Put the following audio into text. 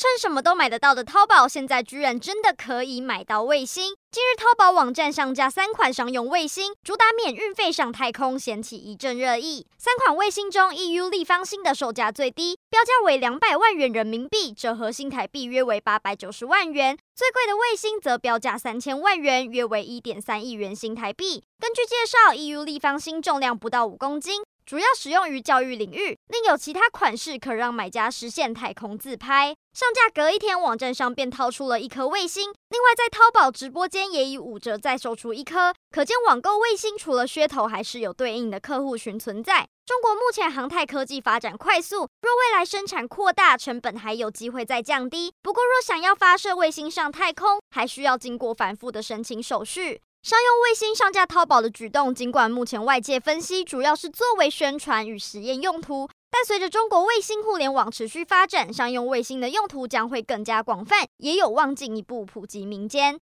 称什么都买得到的淘宝，现在居然真的可以买到卫星。近日，淘宝网站上架三款商用卫星，主打免运费上太空，掀起一阵热议。三款卫星中，EU 立方星的售价最低，标价为两百万元人民币，折合新台币约为八百九十万元；最贵的卫星则标价三千万元，约为一点三亿元新台币。根据介绍，EU 立方星重量不到五公斤。主要使用于教育领域，另有其他款式可让买家实现太空自拍。上架隔一天，网站上便掏出了一颗卫星。另外，在淘宝直播间也以五折再售出一颗，可见网购卫星除了噱头，还是有对应的客户群存在。中国目前航太科技发展快速，若未来生产扩大，成本还有机会再降低。不过，若想要发射卫星上太空，还需要经过繁复的申请手续。商用卫星上架淘宝的举动，尽管目前外界分析主要是作为宣传与实验用途，但随着中国卫星互联网持续发展，商用卫星的用途将会更加广泛，也有望进一步普及民间。